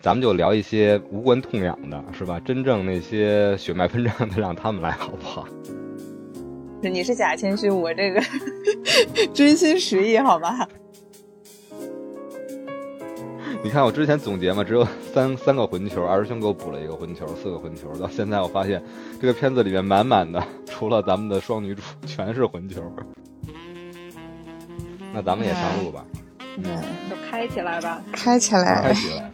咱们就聊一些无关痛痒的，是吧？真正那些血脉喷张的，让他们来，好不好？你是假谦虚，我这个 真心实意，好吧？你看我之前总结嘛，只有三三个混球，二师兄给我补了一个混球，四个混球。到现在我发现这个片子里面满满的，除了咱们的双女主，全是混球。那咱们也上路吧，嗯，就开起来吧，开起来，开起来。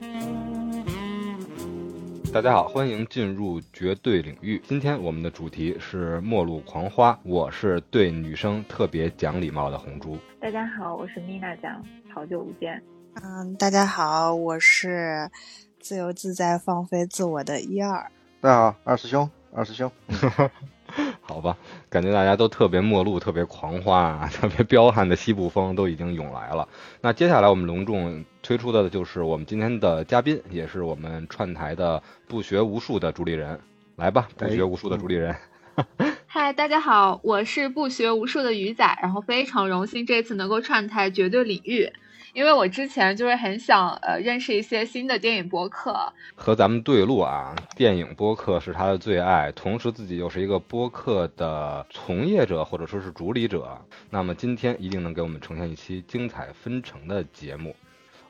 大家好，欢迎进入绝对领域。今天我们的主题是末路狂花，我是对女生特别讲礼貌的红珠。大家好，我是米娜酱，好久不见。嗯，大家好，我是自由自在放飞自我的一二。大家好，二师兄，二师兄。好吧，感觉大家都特别末路，特别狂花啊，特别彪悍的西部风都已经涌来了。那接下来我们隆重推出的就是我们今天的嘉宾，也是我们串台的不学无术的主理人。来吧，不学无术的主理人。嗨，大家好，我是不学无术的鱼仔，然后非常荣幸这次能够串台绝对领域。因为我之前就是很想呃认识一些新的电影播客，和咱们对路啊，电影播客是他的最爱，同时自己又是一个播客的从业者或者说是主理者，那么今天一定能给我们呈现一期精彩纷呈的节目。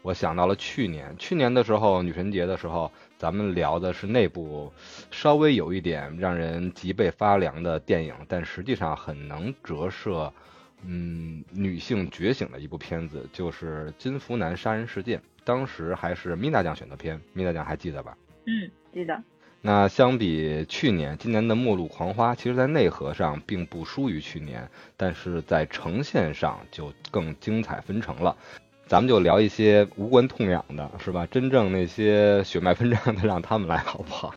我想到了去年，去年的时候女神节的时候，咱们聊的是那部稍微有一点让人脊背发凉的电影，但实际上很能折射。嗯，女性觉醒的一部片子就是《金福南杀人事件》，当时还是米娜酱选的片，米娜酱还记得吧？嗯，记得。那相比去年，今年的《末路狂花》，其实在内核上并不输于去年，但是在呈现上就更精彩纷呈了。咱们就聊一些无关痛痒的，是吧？真正那些血脉喷张的，让他们来，好不好？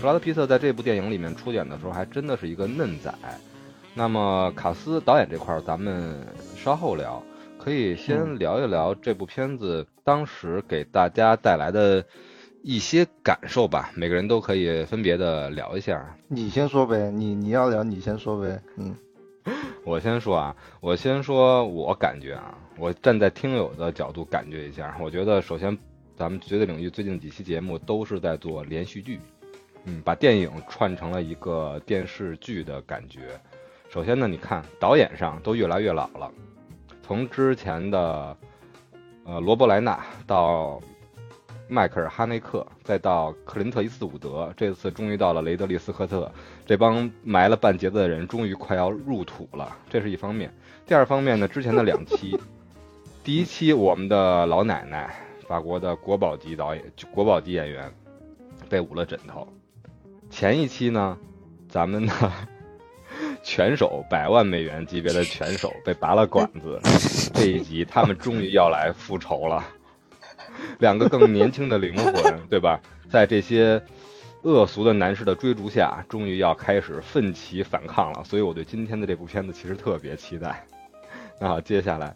布拉德皮特在这部电影里面出演的时候，还真的是一个嫩仔。那么卡斯导演这块儿，咱们稍后聊，可以先聊一聊这部片子当时给大家带来的一些感受吧。每个人都可以分别的聊一下。你先说呗，你你要聊，你先说呗。嗯，我先说啊，我先说我感觉啊，我站在听友的角度感觉一下。我觉得首先，咱们绝对领域最近几期节目都是在做连续剧，嗯，把电影串成了一个电视剧的感觉。首先呢，你看导演上都越来越老了，从之前的呃罗伯莱纳到迈克尔哈内克，再到克林特伊斯伍德，这次终于到了雷德利斯科特，这帮埋了半截子的人终于快要入土了，这是一方面。第二方面呢，之前的两期，第一期我们的老奶奶，法国的国宝级导演、国宝级演员被捂了枕头，前一期呢，咱们的。拳手百万美元级别的拳手被拔了管子，这一集他们终于要来复仇了。两个更年轻的灵魂，对吧？在这些恶俗的男士的追逐下，终于要开始奋起反抗了。所以我对今天的这部片子其实特别期待。那好，接下来，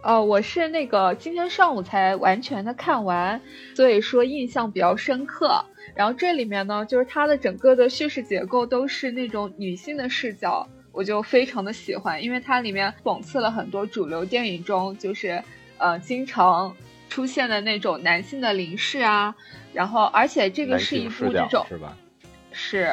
哦，我是那个今天上午才完全的看完，所以说印象比较深刻。然后这里面呢，就是它的整个的叙事结构都是那种女性的视角，我就非常的喜欢，因为它里面讽刺了很多主流电影中就是呃经常出现的那种男性的凝视啊，然后而且这个是一部这种是吧？是，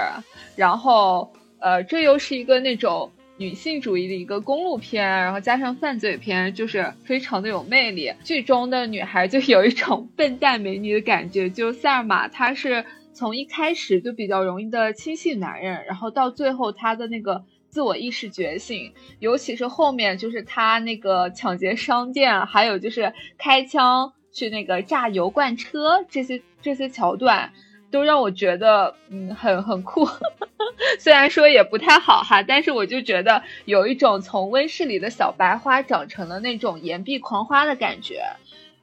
然后呃这又是一个那种。女性主义的一个公路片，然后加上犯罪片，就是非常的有魅力。剧中的女孩就有一种 笨蛋美女的感觉。就塞尔玛，她是从一开始就比较容易的轻信男人，然后到最后她的那个自我意识觉醒，尤其是后面就是她那个抢劫商店，还有就是开枪去那个炸油罐车这些这些桥段。都让我觉得，嗯，很很酷，虽然说也不太好哈，但是我就觉得有一种从温室里的小白花长成了那种岩壁狂花的感觉，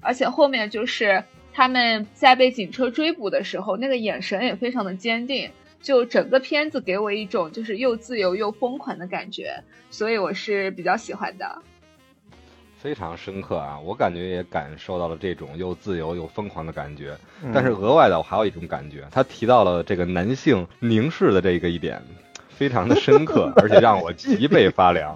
而且后面就是他们在被警车追捕的时候，那个眼神也非常的坚定，就整个片子给我一种就是又自由又疯狂的感觉，所以我是比较喜欢的。非常深刻啊！我感觉也感受到了这种又自由又疯狂的感觉。但是额外的，我还有一种感觉，他提到了这个男性凝视的这个一点，非常的深刻，而且让我脊背发凉。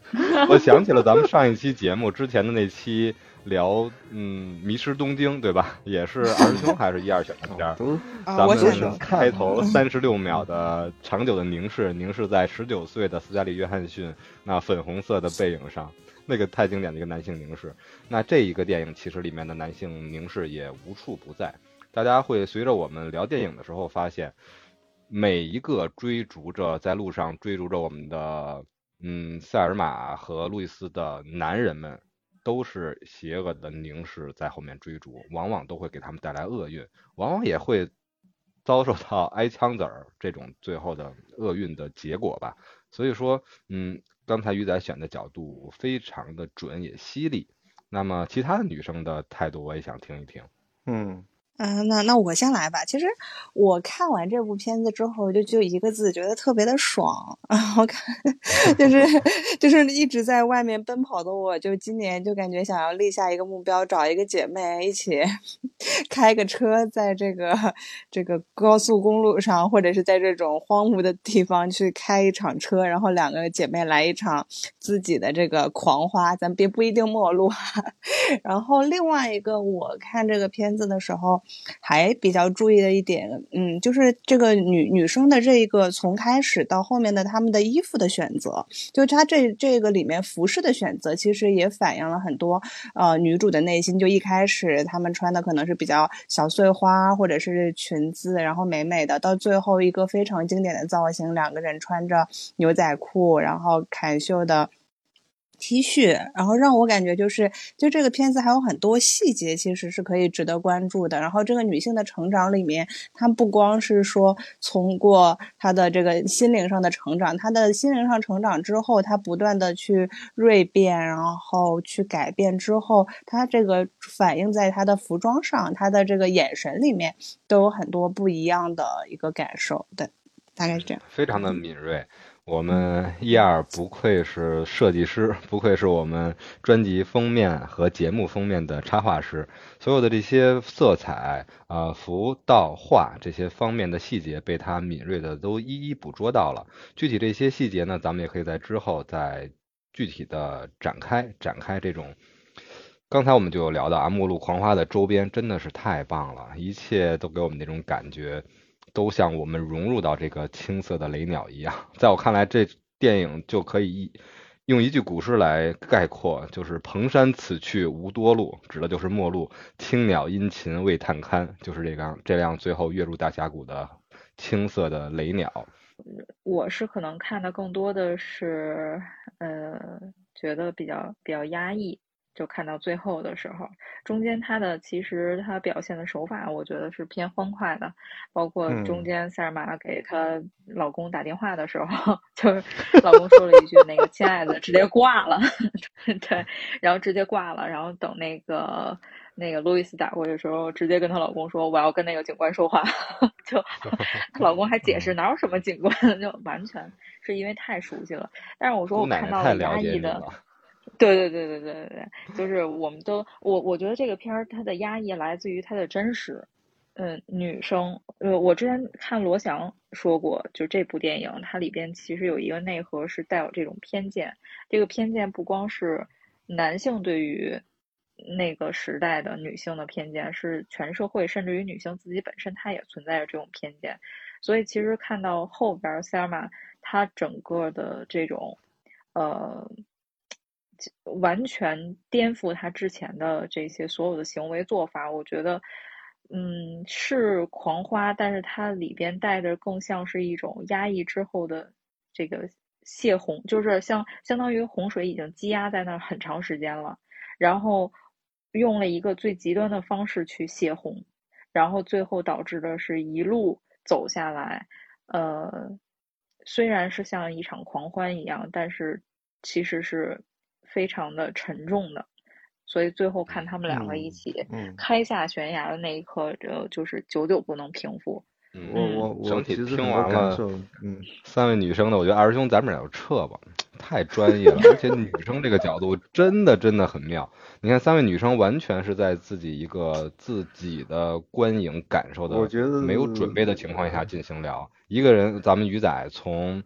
我想起了咱们上一期节目之前的那期聊嗯《迷失东京》，对吧？也是二师兄还是一二选的片儿。咱们开头三十六秒的长久的凝视，凝视在十九岁的斯嘉丽·约翰逊那粉红色的背影上，那个太经典的一个男性凝视。那这一个电影其实里面的男性凝视也无处不在。大家会随着我们聊电影的时候发现，每一个追逐着在路上追逐着我们的嗯塞尔玛和路易斯的男人们，都是邪恶的凝视在后面追逐，往往都会给他们带来厄运，往往也会遭受到挨枪子儿这种最后的厄运的结果吧。所以说，嗯，刚才鱼仔选的角度非常的准也犀利。那么其他的女生的态度我也想听一听。嗯嗯，那那我先来吧。其实我看完这部片子之后，就就一个字，觉得特别的爽。然后看，就是 就是一直在外面奔跑的我，就今年就感觉想要立下一个目标，找一个姐妹一起 开个车，在这个这个高速公路上，或者是在这种荒芜的地方去开一场车，然后两个姐妹来一场自己的这个狂花，咱别不一定陌路。然后另外一个，我看这个片子的时候。还比较注意的一点，嗯，就是这个女女生的这一个从开始到后面的她们的衣服的选择，就她这这个里面服饰的选择，其实也反映了很多呃女主的内心。就一开始她们穿的可能是比较小碎花或者是裙子，然后美美的，到最后一个非常经典的造型，两个人穿着牛仔裤，然后坎袖的。T 恤，然后让我感觉就是，就这个片子还有很多细节，其实是可以值得关注的。然后这个女性的成长里面，她不光是说通过她的这个心灵上的成长，她的心灵上成长之后，她不断的去锐变，然后去改变之后，她这个反映在她的服装上，她的这个眼神里面都有很多不一样的一个感受。对，大概是这样。非常的敏锐。我们一二不愧是设计师，不愧是我们专辑封面和节目封面的插画师。所有的这些色彩啊、服道画这些方面的细节，被他敏锐的都一一捕捉到了。具体这些细节呢，咱们也可以在之后再具体的展开展开这种。刚才我们就有聊到啊，目录狂花的周边真的是太棒了，一切都给我们那种感觉。都像我们融入到这个青色的雷鸟一样，在我看来，这电影就可以一用一句古诗来概括，就是“蓬山此去无多路”，指的就是末路。青鸟殷勤为探勘，就是这辆这辆最后跃入大峡谷的青色的雷鸟。我是可能看的更多的是，呃，觉得比较比较压抑。就看到最后的时候，中间他的其实他表现的手法，我觉得是偏欢快的，包括中间塞尔玛给她老公打电话的时候，就是老公说了一句那个亲爱的，直接挂了，对，然后直接挂了，然后等那个那个路易斯打过去的时候，直接跟她老公说我要跟那个警官说话，就 她老公还解释哪有什么警官，就完全是因为太熟悉了，但是我说我看到了压抑的。对对对对对对对，就是我们都我我觉得这个片儿它的压抑来自于它的真实，嗯，女生，呃，我之前看罗翔说过，就这部电影它里边其实有一个内核是带有这种偏见，这个偏见不光是男性对于那个时代的女性的偏见，是全社会甚至于女性自己本身她也存在着这种偏见，所以其实看到后边塞尔玛她整个的这种，呃。完全颠覆他之前的这些所有的行为做法，我觉得，嗯，是狂花，但是它里边带着更像是一种压抑之后的这个泄洪，就是像相当于洪水已经积压在那很长时间了，然后用了一个最极端的方式去泄洪，然后最后导致的是一路走下来，呃，虽然是像一场狂欢一样，但是其实是。非常的沉重的，所以最后看他们两个一起开下悬崖的那一刻，就就是久久不能平复。我我我整体听完了，嗯，三位女生的，我觉得二师兄咱们俩就撤吧，太专业了，而且女生这个角度真的真的很妙。你看三位女生完全是在自己一个自己的观影感受的，我觉得没有准备的情况下进行聊。一个人，咱们鱼仔从。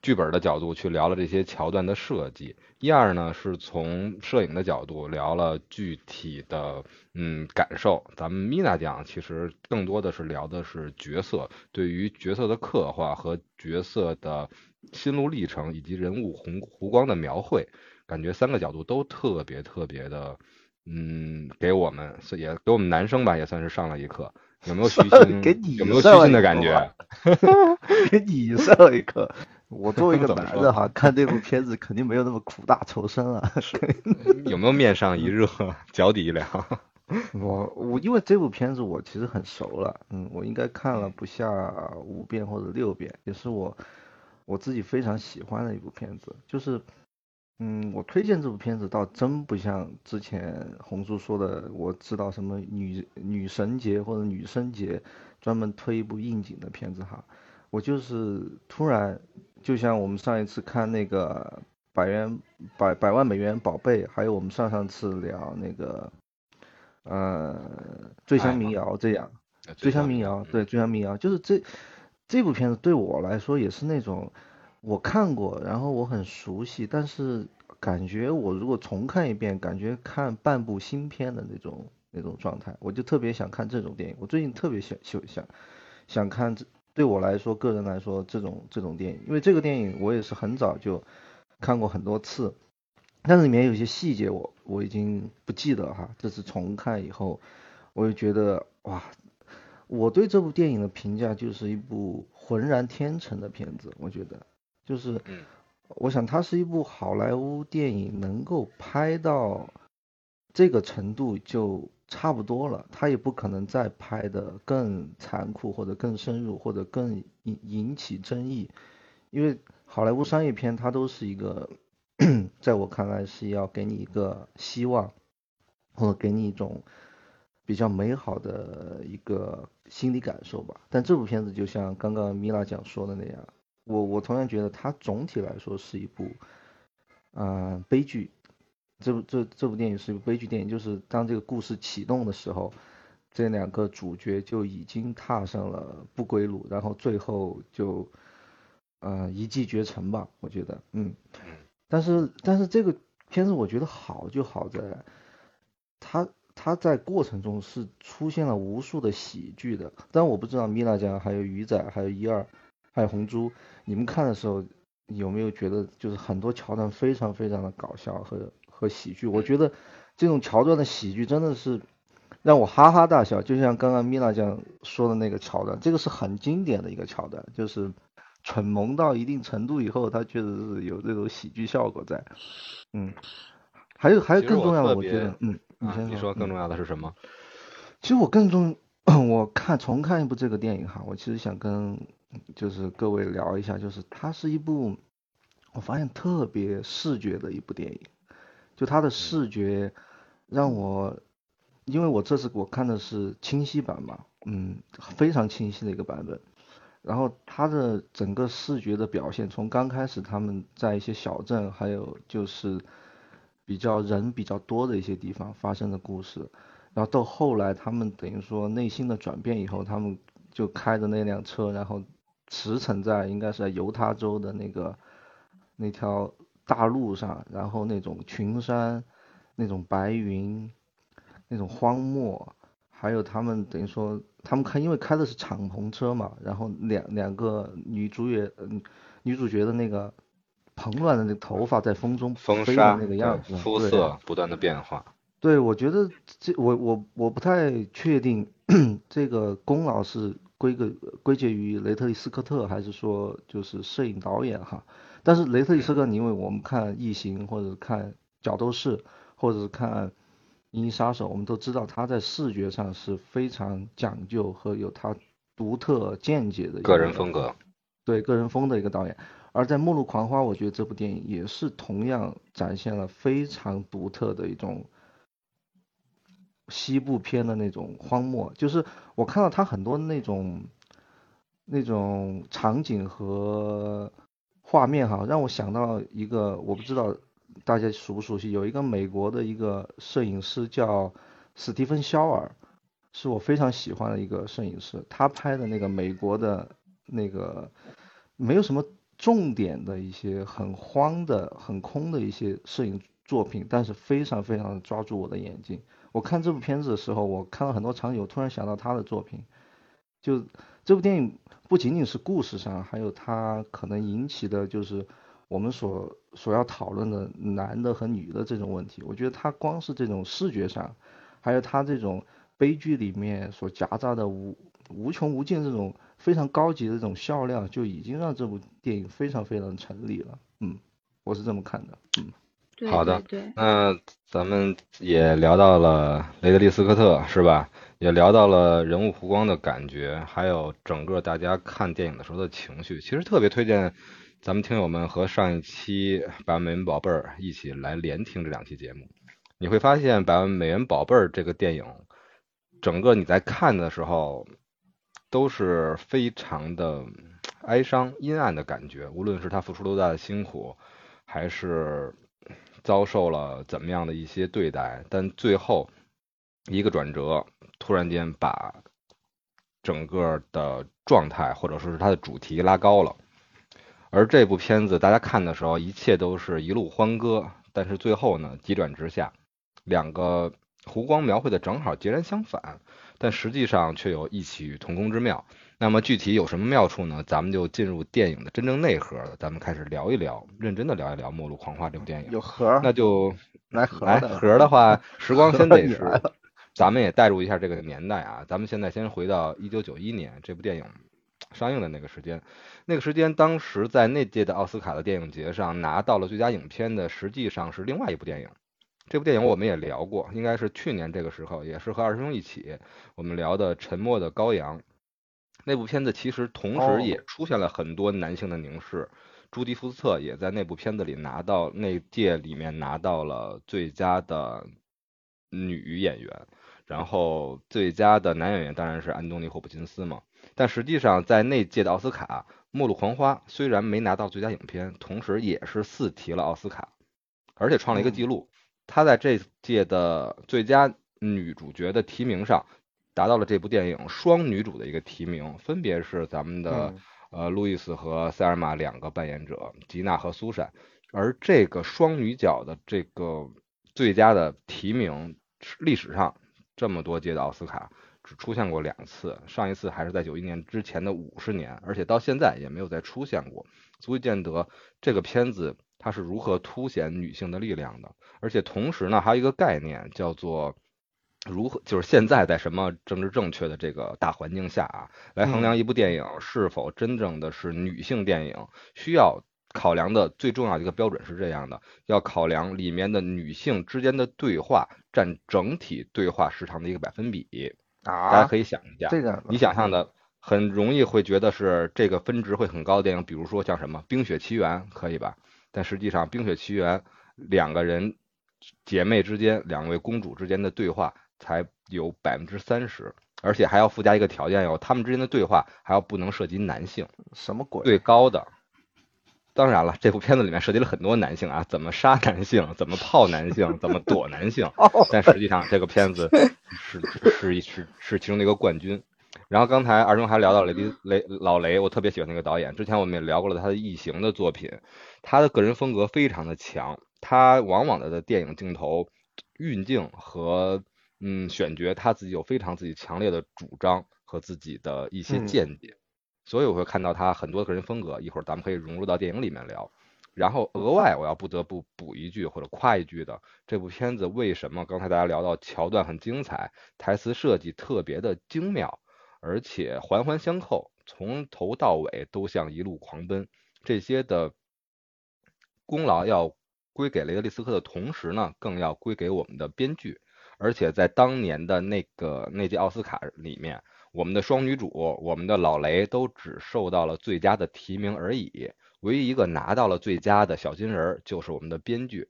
剧本的角度去聊了这些桥段的设计，一二呢是从摄影的角度聊了具体的嗯感受。咱们米娜讲其实更多的是聊的是角色对于角色的刻画和角色的心路历程以及人物弧弧光的描绘，感觉三个角度都特别特别的嗯给我们也给我们男生吧也算是上了一课。有没有虚心？给你有没有虚心的感觉？给你上了一课。我作为一个 男的哈，看这部片子肯定没有那么苦大仇深啊。有没有面上一热，脚底一凉？我我因为这部片子我其实很熟了，嗯，我应该看了不下五遍或者六遍，也是我我自己非常喜欢的一部片子。就是，嗯，我推荐这部片子倒真不像之前红叔说的，我知道什么女女神节或者女生节专门推一部应景的片子哈。我就是突然。就像我们上一次看那个百元百百万美元宝贝，还有我们上上次聊那个呃醉乡民谣这样，醉乡民谣对醉乡民谣，就是这这部片子对我来说也是那种我看过，然后我很熟悉，但是感觉我如果重看一遍，感觉看半部新片的那种那种状态，我就特别想看这种电影。我最近特别想想想想看这。对我来说，个人来说，这种这种电影，因为这个电影我也是很早就看过很多次，但是里面有些细节我我已经不记得哈。这次重看以后，我就觉得哇，我对这部电影的评价就是一部浑然天成的片子。我觉得就是，我想它是一部好莱坞电影能够拍到这个程度就。差不多了，他也不可能再拍的更残酷或者更深入或者更引引起争议，因为好莱坞商业片它都是一个，在我看来是要给你一个希望，或者给你一种比较美好的一个心理感受吧。但这部片子就像刚刚米拉讲说的那样，我我同样觉得它总体来说是一部，嗯，悲剧。这部这这部电影是一部悲剧电影，就是当这个故事启动的时候，这两个主角就已经踏上了不归路，然后最后就，呃，一骑绝尘吧，我觉得，嗯，但是但是这个片子我觉得好就好在，它它在过程中是出现了无数的喜剧的，但我不知道米娜酱还有鱼仔还有一二还有红猪，你们看的时候有没有觉得就是很多桥段非常非常的搞笑和。和喜剧，我觉得这种桥段的喜剧真的是让我哈哈大笑，就像刚刚米娜这样说的那个桥段，这个是很经典的一个桥段，就是蠢萌到一定程度以后，它确实是有这种喜剧效果在。嗯，还有还有更重要的，我觉得，嗯，你先说更重要的是什么？其实我更重，我看重看一部这个电影哈，我其实想跟就是各位聊一下，就是它是一部我发现特别视觉的一部电影。就它的视觉让我，因为我这次我看的是清晰版嘛，嗯，非常清晰的一个版本。然后它的整个视觉的表现，从刚开始他们在一些小镇，还有就是比较人比较多的一些地方发生的故事，然后到后来他们等于说内心的转变以后，他们就开着那辆车，然后驰骋在应该是在犹他州的那个那条。大路上，然后那种群山，那种白云，那种荒漠，还有他们等于说，他们开因为开的是敞篷车嘛，然后两两个女主角，嗯，女主角的那个蓬乱的那个头发在风中风沙那个样子，肤色不断的变化。对，我觉得这我我我不太确定这个功劳是归个归结于雷特利斯科特，还是说就是摄影导演哈。但是雷特里斯科，因为我们看《异形》或者看《角斗士》或者是看《银翼杀手》，我们都知道他在视觉上是非常讲究和有他独特见解的个人风格，对个人风的一个导演。而在《末路狂花》，我觉得这部电影也是同样展现了非常独特的一种西部片的那种荒漠，就是我看到他很多那种那种场景和。画面哈，让我想到一个，我不知道大家熟不熟悉，有一个美国的一个摄影师叫史蒂芬肖尔，是我非常喜欢的一个摄影师。他拍的那个美国的那个没有什么重点的一些很荒的、很空的一些摄影作品，但是非常非常抓住我的眼睛。我看这部片子的时候，我看到很多场景，我突然想到他的作品。就这部电影不仅仅是故事上，还有它可能引起的就是我们所所要讨论的男的和女的这种问题。我觉得它光是这种视觉上，还有它这种悲剧里面所夹杂的无无穷无尽这种非常高级的这种笑料，就已经让这部电影非常非常成立了。嗯，我是这么看的。嗯。好的那咱们也聊到了雷德利·斯科特，是吧？也聊到了人物弧光的感觉，还有整个大家看电影的时候的情绪。其实特别推荐咱们听友们和上一期《百万美元宝贝儿》一起来连听这两期节目。你会发现，《百万美元宝贝儿》这个电影，整个你在看的时候都是非常的哀伤、阴暗的感觉。无论是他付出多大的辛苦，还是遭受了怎么样的一些对待，但最后一个转折，突然间把整个的状态或者说是它的主题拉高了。而这部片子大家看的时候，一切都是一路欢歌，但是最后呢，急转直下，两个湖光描绘的正好截然相反，但实际上却有异曲同工之妙。那么具体有什么妙处呢？咱们就进入电影的真正内核了，咱们开始聊一聊，认真的聊一聊《末路狂花》这部电影。有核儿，那就来核来儿的盒儿的话，时光先得你是咱们也带入一下这个年代啊。咱们现在先回到一九九一年这部电影上映的那个时间，那个时间当时在那届的奥斯卡的电影节上拿到了最佳影片的，实际上是另外一部电影。这部电影我们也聊过，应该是去年这个时候，也是和二师兄一起我们聊的《沉默的羔羊》。那部片子其实同哦时也出现了很多男性的凝视，朱迪福斯特也在那部片子里拿到那届里面拿到了最佳的女演员，然后最佳的男演员当然是安东尼·霍普金斯嘛。但实际上在那届的奥斯卡，《末路狂花》虽然没拿到最佳影片，同时也是四提了奥斯卡，而且创了一个记录，他在这届的最佳女主角的提名上。达到了这部电影双女主的一个提名，分别是咱们的嗯呃路易斯和塞尔玛两个扮演者，吉娜和苏珊。而这个双女角的这个最佳的提名，历史上这么多届的奥斯卡只出现过两次，上一次还是在九一年之前的五十年，而且到现在也没有再出现过，足以见得这个片子它是如何凸显女性的力量的。而且同时呢，还有一个概念叫做。如何就是现在在什么政治正确的这个大环境下啊，来衡量一部电影是否真正的是女性电影，需要考量的最重要的一个标准是这样的：要考量里面的女性之间的对话占整体对话时长的一个百分比。大家啊，可以想一下，这个你想象的很容易会觉得是这个分值会很高的电影，比如说像什么《冰雪奇缘》，可以吧？但实际上，《冰雪奇缘》两个人姐妹之间，两位公主之间的对话才有百分之三十，而且还要附加一个条件哟，他们之间的对话还要不能涉及男性，什么鬼？最高的。当然了，这部片子里面涉及了很多男性啊，怎么杀男性，怎么泡男性，怎么躲男性。哦，但实际上这个片子是是是是其中的一个冠军。然后刚才二中还聊到雷迪 雷老雷，我特别喜欢那个导演。之前我们也聊过了他的异形的作品，他的个人风格非常的强，他往往的电影镜头运镜和嗯选角，他自己有非常自己强烈的主张和自己的一些嗯见解，所以我会看到他很多个人风格。一会儿咱们可以融入到电影里面聊。然后额外我要不得不补一句或者夸一句的，这部片子为什么刚才大家聊到桥段很精彩，台词设计特别的精妙，而且环环相扣，从头到尾都像一路狂奔，这些的功劳要归给雷德利·斯科的同时呢，更要归给我们的编剧，而且在当年的那个那届奥斯卡里面，我们的双女主，我们的老雷都只受到了最佳的提名而已。唯一一个拿到了最佳的小金人儿，就是我们的编剧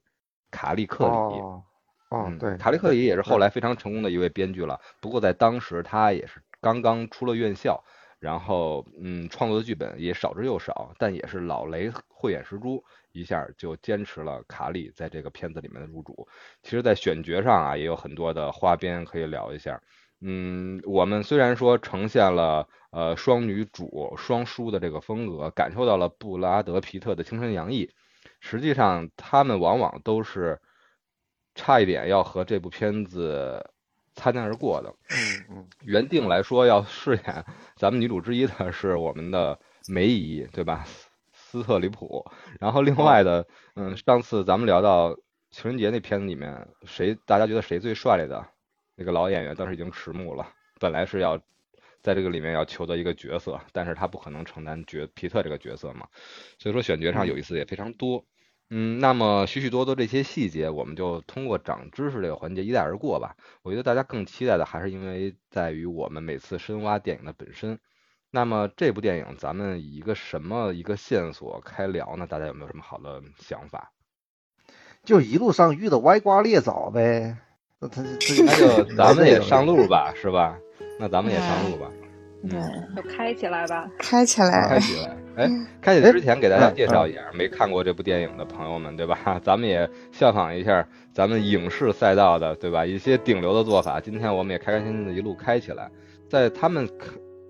卡利克里。哦，哦，嗯对，卡利克里也是后来非常成功的一位编剧了。不过在当时，他也是刚刚出了院校，然后嗯，创作的剧本也少之又少，但也是老雷慧眼识珠，一下就坚持了卡利在这个片子里面的入主。其实，在选角上啊，也有很多的花边可以聊一下。嗯，我们虽然说呈现了呃双女主双输的这个风格，感受到了布拉德皮特的青春洋溢，实际上他们往往都是差一点要和这部片子擦肩而过的。嗯嗯，原定来说要饰演咱们女主之一的是我们的梅姨，对吧？斯特里普。然后另外的，嗯，上次咱们聊到情人节那片子里面，谁大家觉得谁最帅来的？那个老演员当时已经迟暮了，本来是要在这个里面要求得一个角色，但是他不可能承担角皮特这个角色嘛，所以说选角上有意思也非常多。嗯，那么许许多多这些细节，我们就通过长知识这个环节一带而过吧。我觉得大家更期待的还是因为在于我们每次深挖电影的本身。那么这部电影咱们以一个什么一个线索开聊呢？大家有没有什么好的想法？就一路上遇到歪瓜裂枣呗。那他那就咱们也上路吧，是吧？那咱们也上路吧。对，就开起来吧，开起来，开起来。哎，开起之前给大家介绍一下，没看过这部电影的朋友们，对吧？咱们也效仿一下咱们影视赛道的，对吧？一些顶流的做法。今天我们也开开心心的一路开起来，在他们。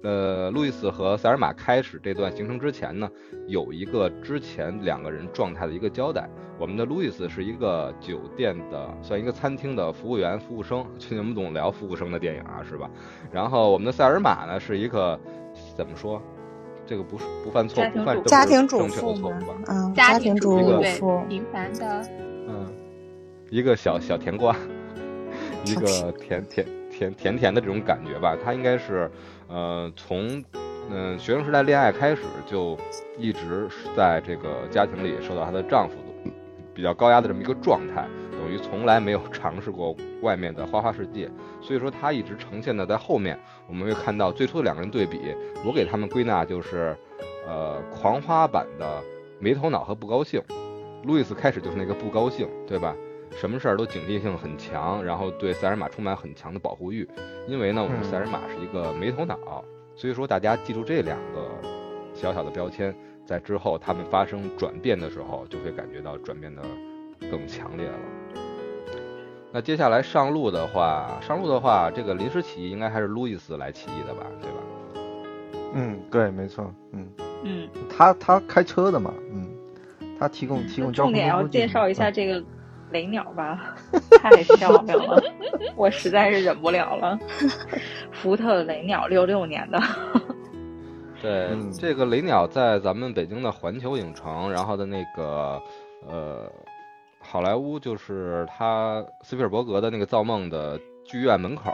呃，路易斯和塞尔玛开始这段行程之前呢，有一个之前两个人状态的一个交代。我们的路易斯是一个酒店的，算一个餐厅的服务员、服务生，最近我们总聊服务生的电影啊，是吧？然后我们的塞尔玛呢，是一个怎么说？这个不是不犯错，不犯家庭主妇吗？嗯，家庭主妇，平凡的，嗯，一个小小甜瓜，一个甜甜甜甜甜的这种感觉吧，他应该是。呃，从嗯学生时代恋爱开始，就一直在这个家庭里受到她的丈夫比较高压的这么一个状态，等于从来没有 尝试过外面的花花世界。所以说，她一直呈现的在后面，我们会看到最初的两个人对比，我给他们归纳就是，呃，狂花版的没头脑和不高兴。路易斯开始就是那个不高兴，对吧？什么事儿都警惕性很强，然后对塞尔玛充满很强的保护欲，因为呢，我们塞尔玛是一个没头脑，所以说大家记住这两个小小的标签，在之后他们发生转变的时候，就会感觉到转变的更强烈了。那接下来上路的话，上路的话，这个临时起义应该还是路易斯来起义的吧，对吧？嗯，对，没错，嗯嗯，他他开车的嘛，嗯，他提供提供交通。重点要介绍一下这个。雷鸟吧，太漂亮了，我实在是忍不了了。福特雷鸟六六年的，对，这个雷鸟在咱们北京的环球影城，然后的那个呃好莱坞，就是他斯皮尔伯格的那个造梦的剧院门口，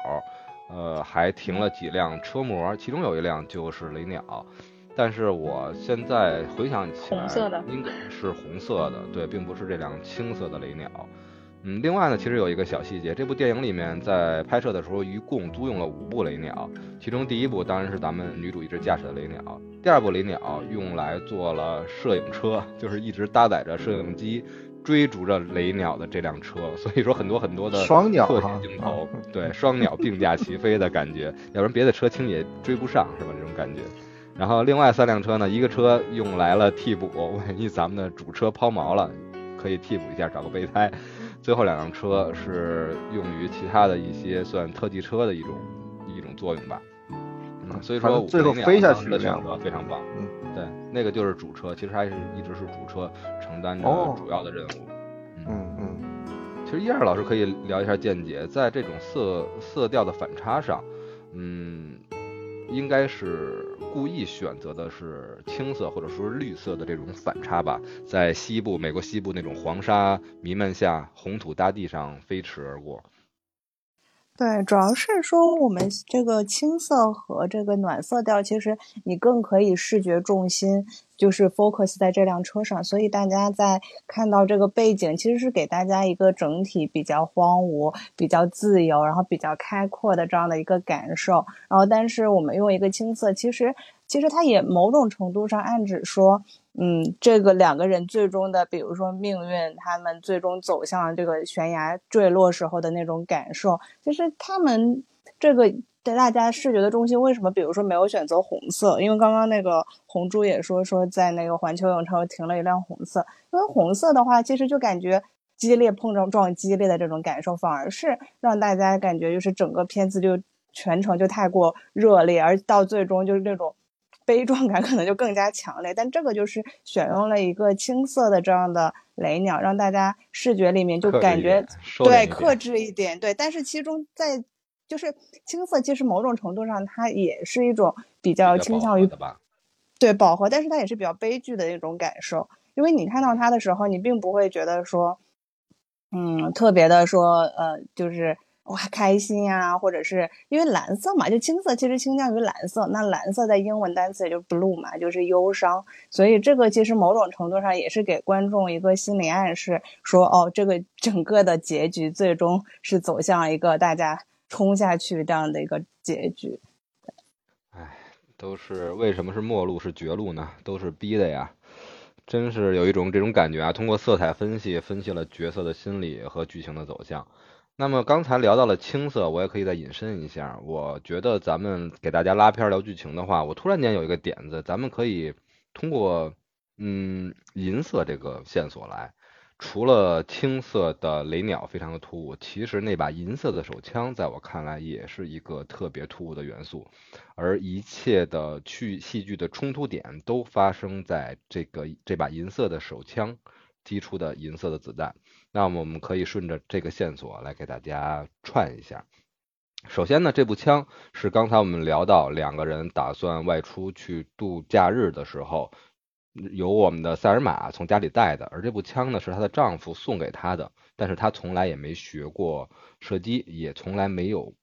呃，还停了几辆车模，其中有一辆就是雷鸟。但是我现在回想起来，应该是红色的，对，并不是这辆青色的雷鸟。嗯，另外呢，其实有一个小细节，这部电影里面在拍摄的时候一共租用了五部雷鸟，其中第一部当然是咱们女主一直驾驶的雷鸟，第二部雷鸟用来做了摄影车，就是一直搭载着摄影机追逐着雷鸟的这辆车，所以说很多很多的双鸟特写镜头，对，双鸟并驾齐飞的感觉，要不然别的车轻也追不上，是吧？这种感觉。然后另外三辆车呢，一个车用来了替补，万一咱们的主车抛锚了，可以替补一下，找个备胎。最后两辆车是用于其他的一些算特技车的一种一种作用吧。嗯，所以说最后飞下去的选择非常棒。嗯，对，那个就是主车，其实还是一直是主车承担着主要的任务。嗯嗯。其实一二老师可以聊一下见解，在这种色色调的反差上，嗯。应该是故意选择的是青色或者说是绿色的这种反差吧，在西部美国西部那种黄沙弥漫下，红土大地上飞驰而过。对，主要是说我们这个青色和这个暖色调，其实你更可以视觉重心就是 focus 在这辆车上，所以大家在看到这个背景，其实是给大家一个整体比较荒芜、比较自由，然后比较开阔的这样的一个感受。然后，但是我们用一个青色，其实其实它也某种程度上暗指说。嗯，这个两个人最终的，比如说命运，他们最终走向这个悬崖坠落时候的那种感受，就是他们这个在大家视觉的中心为什么，比如说没有选择红色？因为刚刚那个红珠也说说在那个环球影城停了一辆红色，因为红色的话，其实就感觉激烈碰撞撞激烈的这种感受，反而是让大家感觉就是整个片子就。全程就太过热烈，而到最终就是这种悲壮感可能就更加强烈。但这个就是选用了一个青色的这样的雷鸟，让大家视觉里面就感觉对克制一点，对。但是其中在就是青色，其实某种程度上它也是一种比较倾向于对饱和，但是它也是比较悲剧的一种感受，因为你看到它的时候，你并不会觉得说。嗯，特别的说，呃，就是哇开心呀，或者是因为蓝色嘛，就青色其实倾向于蓝色，那蓝色在英文单词也就 blue 嘛，就是忧伤，所以这个其实某种程度上也是给观众一个心理暗示，说哦，这个整个的结局最终是走向一个大家冲下去这样的一个结局。哎，都是为什么是末路是绝路呢？都是逼的呀。真是有一种这种感觉啊！通过色彩分析，分析了角色的心理和剧情的走向。那么刚才聊到了青色，我也可以再引申一下。我觉得咱们给大家拉片聊剧情的话，我突然间有一个点子，咱们可以通过嗯银色这个线索来。除了青色的雷鸟非常的突兀，其实那把银色的手枪在我看来也是一个特别突兀的元素，而一切的去戏剧的冲突点都发生在这个这把银色的手枪击出的银色的子弹。那么我们可以顺着这个线索来给大家串一下。首先呢，这部枪是刚才我们聊到两个人打算外出去度假日的时候。由我们的塞尔玛从家里带的，而这部枪呢是她的丈夫送给她的，但是她从来也没学过射击，也从来没有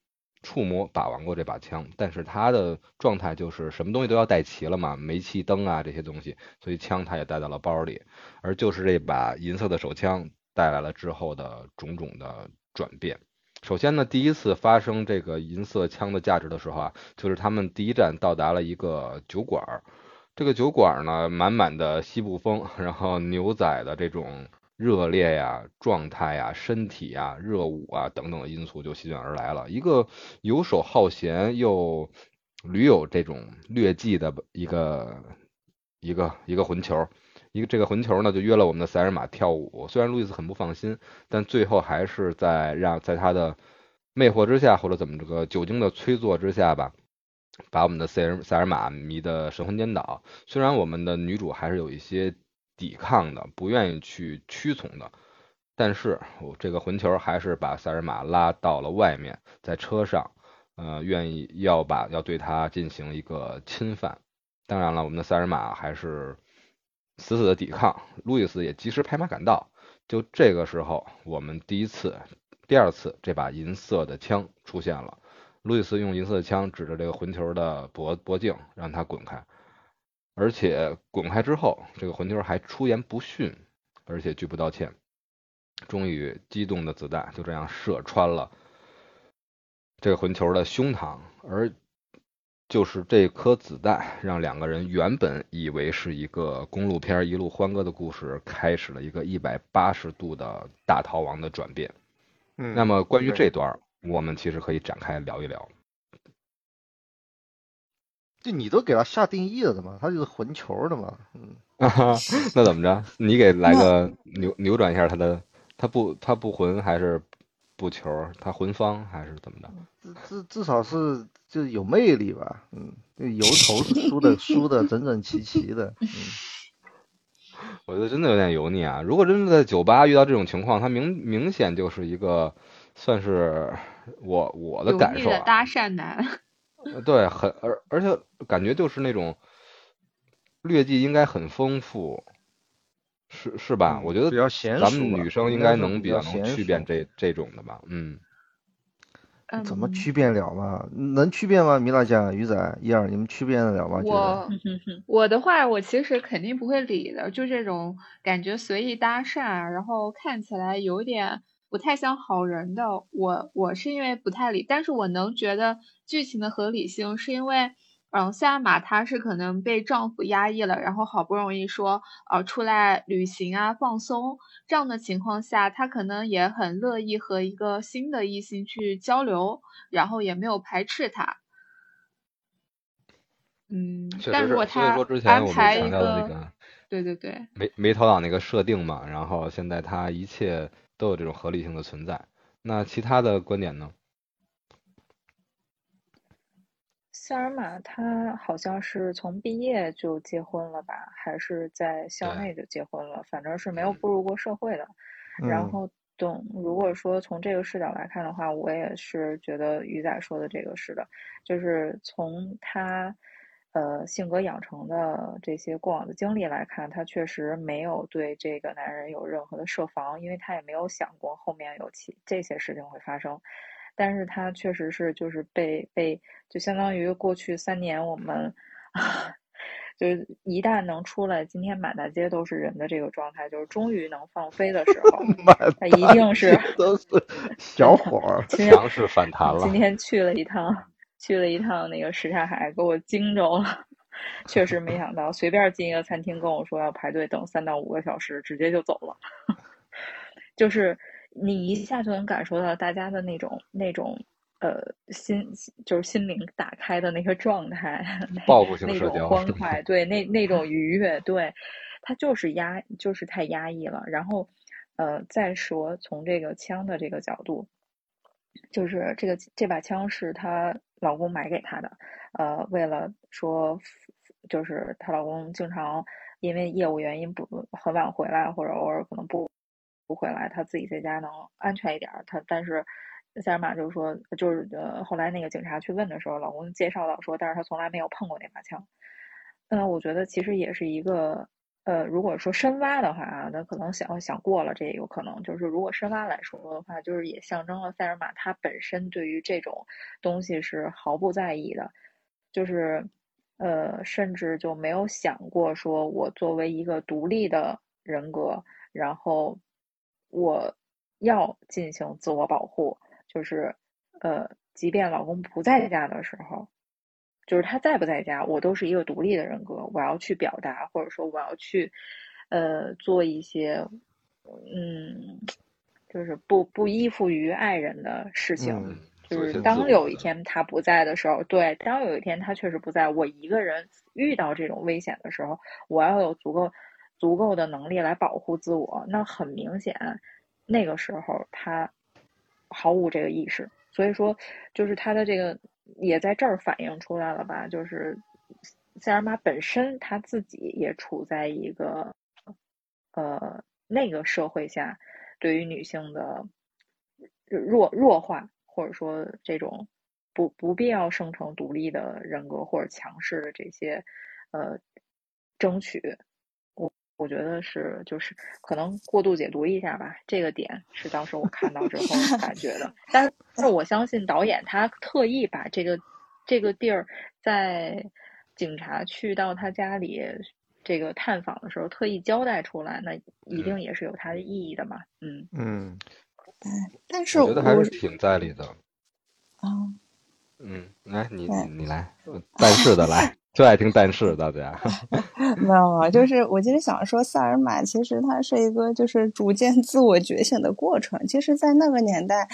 触摸把玩过这把枪。但是她的状态就是什么东西都要带齐了嘛，煤气灯啊这些东西，所以枪她也带到了包里。而就是这把银色的手枪带来了之后的种种的转变。首先呢，第一次发生这个银色枪的价值的时候啊，就是他们第一站到达了一个酒馆儿。这个酒馆呢，满满的西部风，然后牛仔的这种热烈呀、状态呀、身体呀、热舞啊等等的因素就席卷而来了。一个游手好闲又屡有这种劣迹的一个一个一个混球，一个这个混球呢就约了我们的塞尔玛跳舞。虽然路易斯很不放心，但最后还是在让在他的魅惑之下，或者怎么这个酒精的催作之下吧。把我们的塞尔塞尔玛迷得神魂颠倒。虽然我们的女主还是有一些抵抗的，不愿意去屈从的，但是我这个混球还是把塞尔玛拉到了外面，在车上，呃，愿意要把要对她进行一个侵犯。当然了，我们的塞尔玛还是死死的抵抗，路易斯也及时拍马赶到。就这个时候，我们第一次、第二次这把银色的枪出现了。路易斯用银色的枪指着这个混球的脖脖颈，让他滚开。而且滚开之后，这个混球还出言不逊，而且拒不道歉。终于，激动的子弹就这样射穿了这个混球的胸膛，而就是这颗子弹，让两个人原本以为是一个公路片一路欢歌的故事，开始了一个一百八十度的大逃亡的转变。嗯，那么关于这段。我们其实可以展开聊一聊，就你都给他下定义了的嘛，他就是混球的嘛，嗯，那怎么着？你给来个扭扭转一下他的，他不他不混还是不球？他混方还是怎么着？至至至少是就是有魅力吧，嗯，油头是 梳的梳的整整齐齐的，嗯，我觉得真的有点油腻啊！如果真的在酒吧遇到这种情况，他明明显就是一个算是。我我的感受啊，搭讪男，对，很而而且感觉就是那种劣迹应该很丰富，是是吧？我觉得比较嫌咱们女生应该能比较能区辨这这种的吧？嗯，怎么区辨了嘛？能区辨吗？米娜酱、鱼仔、一二，你们区辨得了吗？我我的话，我其实肯定不会理的，就这种感觉随意搭讪，然后看起来有点。不太像好人的我，我是因为不太理，但是我能觉得剧情的合理性，是因为，嗯，塞尔玛她是可能被丈夫压抑了，然后好不容易说，呃，出来旅行啊，放松这样的情况下，她可能也很乐意和一个新的异性去交流，然后也没有排斥他。嗯，但如果他安排一个，对对对，没没头脑那个设定嘛，然后现在他一切。都有这种合理性的存在。那其他的观点呢？塞尔玛他好像是从毕业就结婚了吧，还是在校内就结婚了，反正是没有步入过社会的。然嗯后懂，如果说从这个视角来看的话，我也是觉得鱼仔说的这个是的，就是从他呃性格养成的这些过往的经历来看，他确实没有对这个男人有任何的设防，因为他也没有想过后面有其这些事情会发生。但是它确实是就是被被就相当于过去三年我们啊，就是一旦能出来，今天满大街都是人的这个状态，就是终于能放飞的时候，满他一定是都是小伙儿，今天强势反弹了今。天去了一趟，去了一趟那个什刹海，给我惊着了。确实没想到，随便进一个餐厅跟我说要排队等三到五个小时，直接就走了。就是你一下就能感受到大家的那种那种呃心，就是心灵打开的那个状态，那报复性那种社交欢快，对，那那种愉悦，对，他就是压，就是太压抑了。然后，呃，再说从这个枪的这个角度，就是这个这把枪是她老公买给她的，呃，为了说，就是她老公经常因为业务原因不很晚回来，或者偶尔可能不不回来，她自己在家能安全一点儿。她但是塞尔玛就说，就是呃，后来那个警察去问的时候，老公介绍到说，但是他从来没有碰过那把枪。嗯，我觉得其实也是一个。呃，如果说深挖的话啊，那可能想想过了，这也有可能。就是如果深挖来说的话，就是也象征了塞尔玛她本身对于这种东西是毫不在意的，就是呃，甚至就没有想过说我作为一个独立的人格，然后我要进行自我保护，就是呃，即便老公不在家的时候。就是他在不在家，我都是一个独立的人格，我要去表达，或者说我要去，呃，做一些，嗯，就是不不依附于爱人的事情。嗯就是当有一天他不在的时候，对，当有一天他确实不在，我一个人遇到这种危险的时候，我要有足够足够的能力来保护自我。那很明显，那个时候他毫无这个意识，所以说，就是他的这个也在这儿反映出来了吧？就是塞尔玛本身他自己也处在一个呃那个社会下，对于女性的弱弱化，或者说这种不不必要生成独立的人格或者强势的这些呃争取，我我觉得是就是可能过度解读一下吧，这个点是当时我看到之后感觉的，但是我相信导演他特意把这个这个地儿在警察去到他家里这个探访的时候特意交代出来，那一定也是有它的意义的嘛，嗯。嗯但是我觉得还是挺在理的。啊，嗯，来你你来，但是的来，就爱听但是大家。没有没有，就是我今天想说，萨尔玛其实它是一个就是逐渐自我觉醒的过程。其实，在那个年代，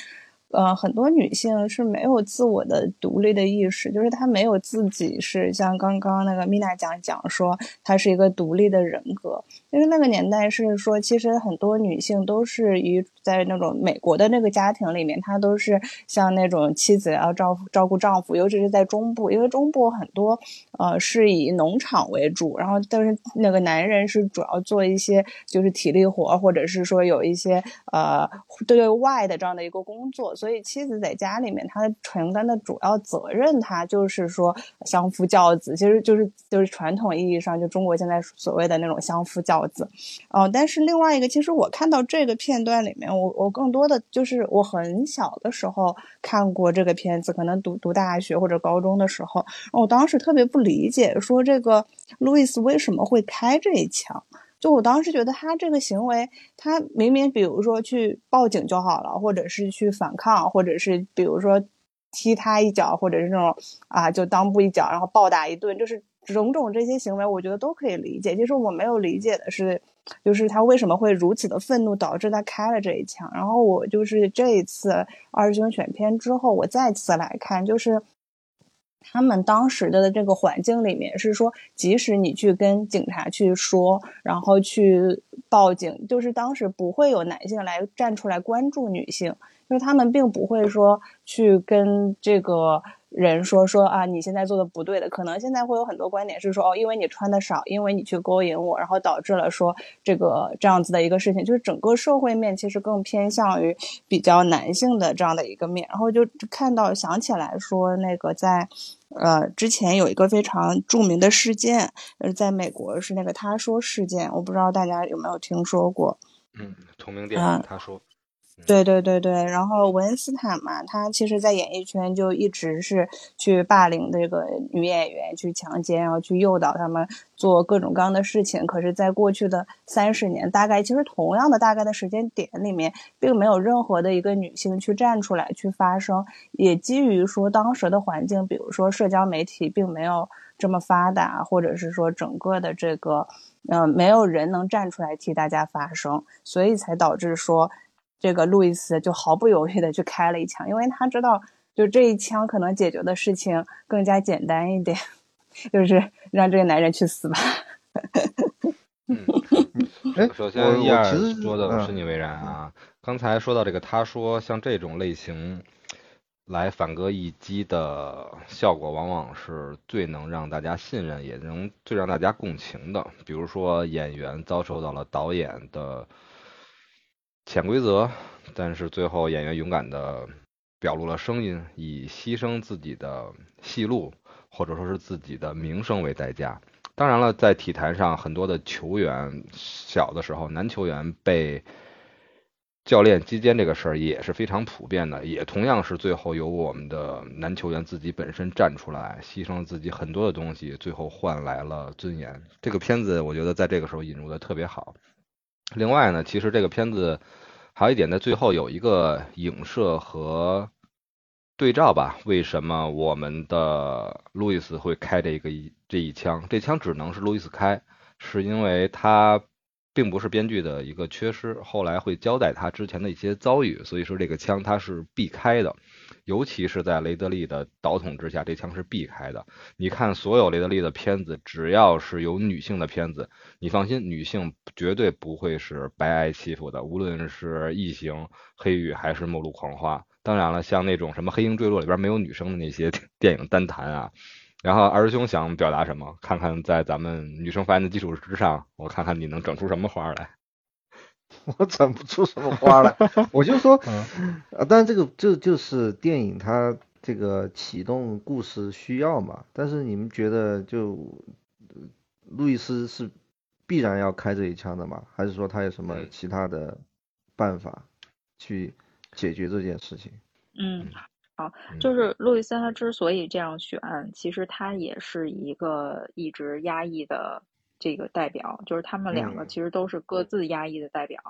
呃，很多女性是没有自我的独立的意识，就是她没有自己是像刚刚那个米娜讲讲说，她是一个独立的人格。因为那个年代是说，其实很多女性都是于在那种美国的那个家庭里面，她都是像那种妻子要照照顾丈夫，尤其是在中部，因为中部很多呃是以农场为主，然后但是那个男人是主要做一些就是体力活，或者是说有一些呃对外的这样的一个工作，所以妻子在家里面她承担的主要责任，她就是说相夫教子，其实就是就是传统意义上就中国现在所谓的那种相夫教子，哦、但是另外一个，其实我看到这个片段里面，我我更多的就是我很小的时候看过这个片子，可能读读大学或者高中的时候，我当时特别不理解，说这个路易斯为什么会开这一枪。就我当时觉得他这个行为，他明明比如说去报警就好了，或者是去反抗，或者是比如说踢他一脚，或者是那种啊就裆部一脚，然后暴打一顿，就是种种这些行为，我觉得都可以理解。就是我没有理解的是，就是他为什么会如此的愤怒，导致他开了这一枪。然后我就是这一次二师兄选片之后，我再次来看，就是。他们当时的这个环境里面是说，即使你去跟警察去说，然后去报警，就是当时不会有男性来站出来关注女性，就是他们并不会说去跟这个人说说啊，你现在做的不对的，可能现在会有很多观点是说哦，因为你穿的少，因为你去勾引我，然后导致了说这个这样子的一个事情，就是整个社会面其实更偏向于比较男性的这样的一个面，然后就看到想起来说那个在呃之前有一个非常著名的事件，呃，在美国是那个他说事件，我不知道大家有没有听说过，嗯，同名电影他说。对对对对，然后文恩斯坦嘛，他其实，在演艺圈就一直是去霸凌这个女演员，去强奸，然后去诱导他们做各种各样的事情。可是，在过去的三十年，大概其实同样的大概的时间点里面，并没有任何的一个女性去站出来去发声。也基于说当时的环境，比如说社交媒体并没有这么发达，或者是说整个的这个，嗯，没有人能站出来替大家发声，所以才导致说。这个路易斯就毫不犹豫的去开了一枪，因为他知道，就这一枪可能解决的事情更加简单一点，就是让这个男人去死吧。嗯，首先一二说的是你为然啊。刚才说到这个，他说像这种类型来反戈一击的效果，往往是最能让大家信任，也能最让大家共情的。比如说演员遭受到了导演的。潜规则，但是最后演员勇敢的表露了声音，以牺牲自己的戏路或者说是自己的名声为代价。当然了，在体坛上，很多的球员小的时候，男球员被教练击奸这个事儿也是非常普遍的，也同样是最后由我们的男球员自己本身站出来，牺牲了自己很多的东西，最后换来了尊严。这个片子我觉得在这个时候引入的特别好。另外呢，其实这个片子还有一点，在最后有一个影射和对照吧。为什么我们的路易斯会开这个一这一枪？这枪只能是路易斯开，是因为他并不是编剧的一个缺失。后来会交代他之前的一些遭遇，所以说这个枪他是必开的。尤其是在雷德利的导统之下，这枪是避开的。你看，所有雷德利的片子，只要是有女性的片子，你放心，女性绝对不会是白挨欺负的。无论是异形、黑羽还是末路狂花，当然了，像那种什么黑鹰坠落里边没有女生的那些 电影单弹啊。然后二师兄想表达什么？看看在咱们女生发言的基础之上，我看看你能整出什么花来。我整不出什么花来，我就说，啊，当然这个这就是电影它这个启动故事需要嘛。但是你们觉得就路易斯是必然要开这一枪的吗？还是说他有什么其他的办法去解决这件事情？嗯，好，就是路易斯他之所以这样选，其实他也是一个一直压抑的。这个代表就是他们两个，其实都是各自压抑的代表，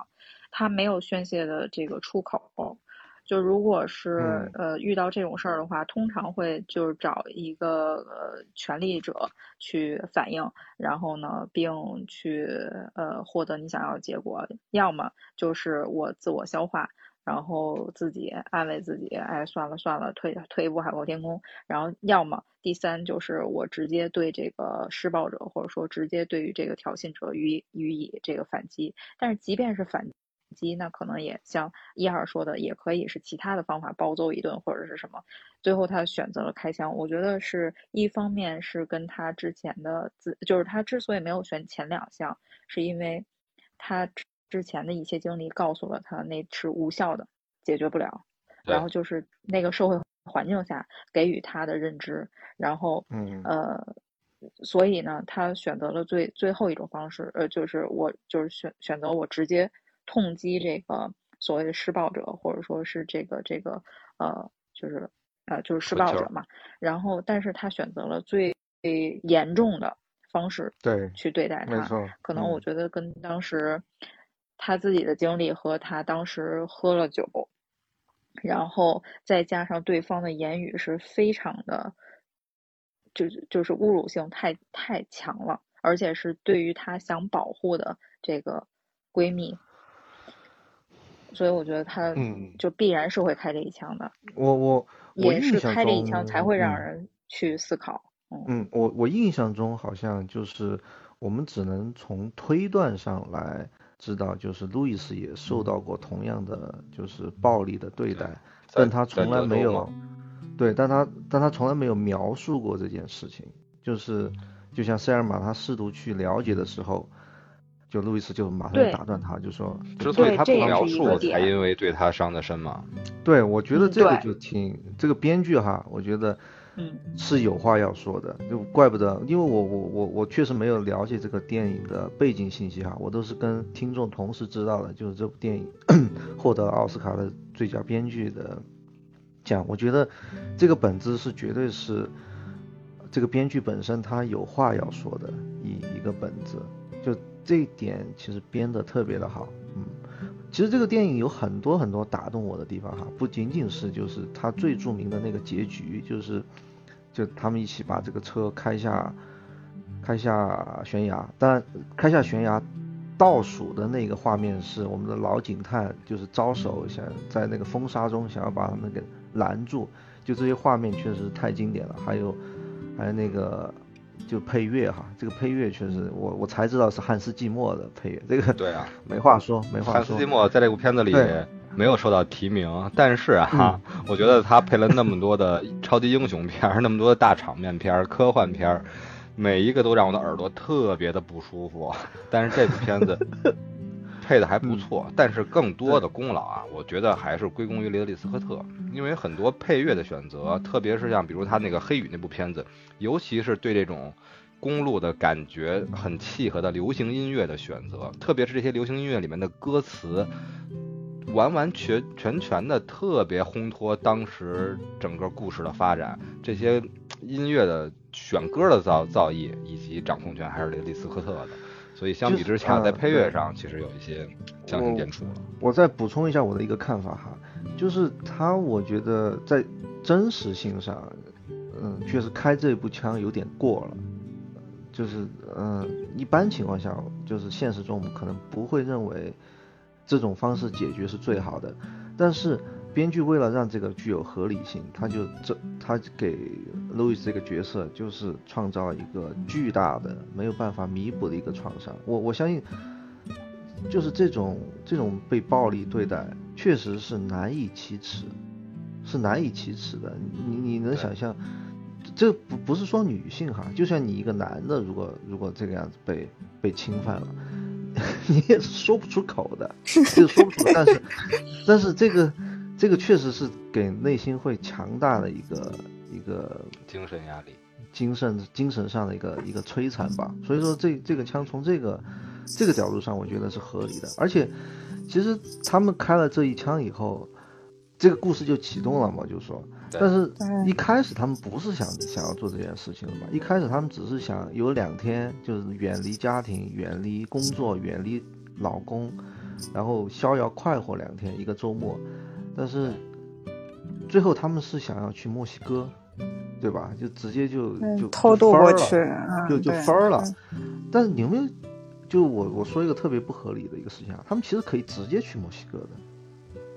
他没有宣泄的这个出口。就如果是呃遇到这种事儿的话，通常会就是找一个呃权力者去反映，然后呢，并去呃获得你想要的结果。要么就是我自我消化。然后自己安慰自己，哎，算了算了，退退一步海阔天空。然后要么第三就是我直接对这个施暴者，或者说直接对于这个挑衅者予予以这个反击。但是即便是反击，那可能也像一二说的，也可以是其他的方法暴揍一顿或者是什么。最后他选择了开枪，我觉得是一方面是跟他之前的自，就是他之所以没有选前两项，是因为他。之前的一些经历告诉了他那是无效的，解决不了。然后就是那个社会环境下给予他的认知，然后嗯呃，所以呢，他选择了最最后一种方式，呃，就是我就是选选择我直接痛击这个所谓的施暴者，或者说是这个这个呃，就是呃就是施暴者嘛。然后，但是他选择了最严重的方式对去对待他，可能我觉得跟当时。他自己的经历和他当时喝了酒，然后再加上对方的言语是非常的，就是就是侮辱性太太强了，而且是对于他想保护的这个闺蜜，所以我觉得他就必然是会开这一枪的。我我也是开这一枪才会让人去思考。嗯，我我印象中好像就是我们只能从推断上来。知道，就是路易斯也受到过同样的就是暴力的对待，但他从来没有，对，但他但他从来没有描述过这件事情，就是就像塞尔玛他试图去了解的时候，就路易斯就马上对。打断他，就说，之所以他不描述，才因为对他伤的深嘛。对我觉得嗯这个就挺这个编剧哈，我觉得是有话要说的，就怪不得，因为我我我我确实没有了解这个电影的背景信息哈，我都是跟听众同时知道的，就是这部电影 获得奥斯卡的最佳编剧的奖，我觉得这个本子是绝对是这个编剧本身他有话要说的一一个本子，就这一点其实编得特别的好，嗯。其实这个电影有很多很多打动我的地方哈，不仅仅是就是它最著名的那个结局，就是就他们一起把这个车开下开下悬崖，但开下悬崖倒数的那个画面是我们的老警探就是招手想在那个风沙中想要把他们给拦住，就这些画面确实太经典了，还有还有那个。就配乐哈，这个配乐确实，我我才知道是汉斯季默的配乐，这个对啊，没话说，没话说。汉斯季默在这部片子里对没有受到提名，但是啊，我觉得他配了那么多的超级英雄片儿，那么多的大场面片儿、科幻片儿，每一个都让我的耳朵特别的不舒服。但是这部片子 配的还不错，但是更多的功劳啊，我觉得还是归功于雷德利·斯科特，因为很多配乐的选择，特别是像比如他那个《黑羽》那部片子，尤其是对这种。公路的感觉很契合的流行音乐的选择，特别是这些流行音乐里面的歌词，完完全全全的特别烘托当时整个故事的发展。这些音乐的选歌的造造诣以及掌控权还是雷利斯科特的，所以相比之下，在配乐上其实有一些相形见绌了。我再补充一下我的一个看法哈，就是他我觉得在真实性上，嗯，确实开这部枪有点过了。就是嗯，一般情况下，就是现实中我们可能不会认为这种方式解决是最好的，但是编剧为了让这个具有合理性，他就这他给路易斯这个角色就是创造一个巨大的没有办法弥补的一个创伤。我我相信，就是这种这种被暴力对待，确实是难以启齿，是难以启齿的。你你能想象？这不不是说女性哈，就像你一个男的，如果如果这个样子被被侵犯了，你也是说不出口的，就说不出口。但是 但是这个这个确实是给内心会强大的一个一个精神压力，精神精神上的一个一个摧残吧。所以说这这个枪从这个这个角度上，我觉得是合理的。而且其实他们开了这一枪以后，这个故事就启动了嘛，就是说。但是，一开始他们不是想想要做这件事情的嘛？一开始他们只是想有两天，就是远离家庭、远离工作、远离老公，然后逍遥快活两天，一个周末。但是最后他们是想要去墨西哥，对吧？就直接就就偷渡过去，就就分了。但是你有没有？就我我说一个特别不合理的一个事情啊，他们其实可以直接去墨西哥的，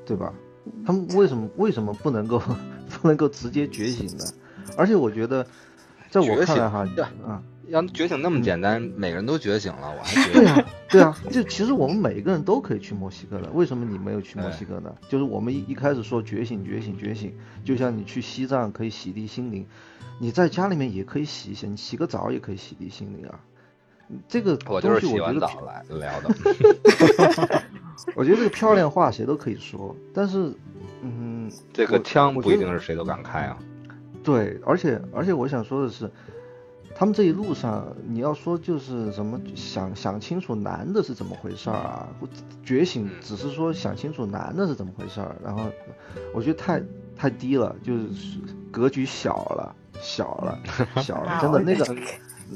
对吧？他们为什么为什么不能够不能够直接觉醒的？而且我觉得，在我看来哈，对啊，要觉醒那么简单，每个人都觉醒了，我还觉得对啊，对啊，就其实我们每个人都可以去墨西哥的，为什么你没有去墨西哥呢？就是我们一一开始说觉醒觉醒觉醒，就像你去西藏可以洗涤心灵，你在家里面也可以洗一洗，你洗个澡也可以洗涤心灵啊。这个我就是洗完澡来 聊的。我觉得这个漂亮话谁都可以说，但是，嗯，这个枪不一定是谁都敢开啊。对，而且而且我想说的是，他们这一路上，你要说就是什么想想清楚男的是怎么回事儿啊，觉醒只是说想清楚男的是怎么回事儿，然后我觉得太太低了，就是格局小了，小了，小了，真的那个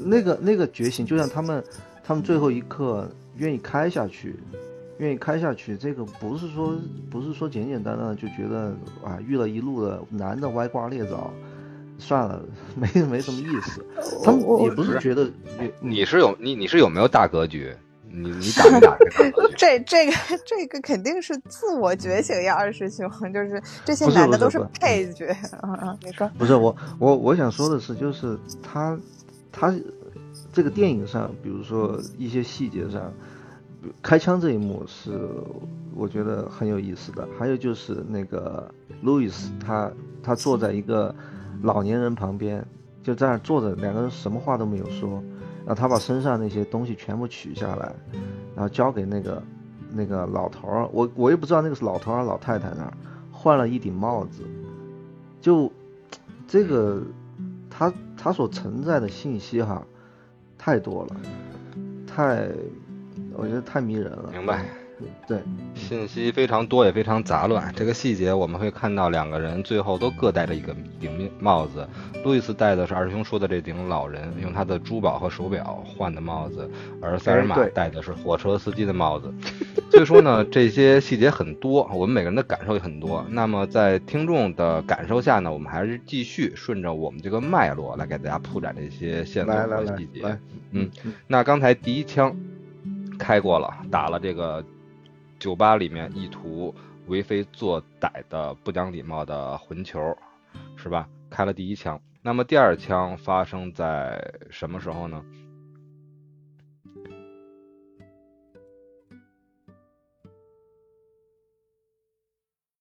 那个那个觉醒，就像他们他们最后一刻愿意开下去。愿意开下去，这个不是说不是说简简单单的就觉得啊遇了一路的男的歪瓜裂枣，算了，没没什么意思。他们也不是觉得你是有你你是有没有大格局？你你打没打 这个？这这个这个肯定是自我觉醒呀，二师兄，就是这些男的都是配角。嗯 嗯，你说不是我我我想说的是，就是他他这个电影上，比如说一些细节上。开枪这一幕是我觉得很有意思的。还有就是那个路易斯，他他坐在一个老年人旁边，就在那坐着，两个人什么话都没有说。然后他把身上那些东西全部取下来，然后交给那个那个老头儿。我我也不知道那个是老头儿老太太那儿换了一顶帽子，就这个它它所承载的信息哈太多了，太我觉得太迷人了。明白。对，信息非常多，也非常杂乱。这个细节我们会看到，两个人最后都各戴着一个顶帽子。路易斯戴的是二师兄说的这顶老人用他的珠宝和手表换的帽子，而塞尔玛戴的是火车司机的帽子。所以说呢，这些细节很多，我们每个人的感受也很多。那么在听众的感受下呢，我们还是继续顺着我们这个脉络来给大家铺展这些线索和细节。嗯，那刚才第一枪开过了，打了这个。酒吧里面意图为非作歹的不讲礼貌的混球，是吧？开了第一枪。那么第二枪发生在什么时候呢？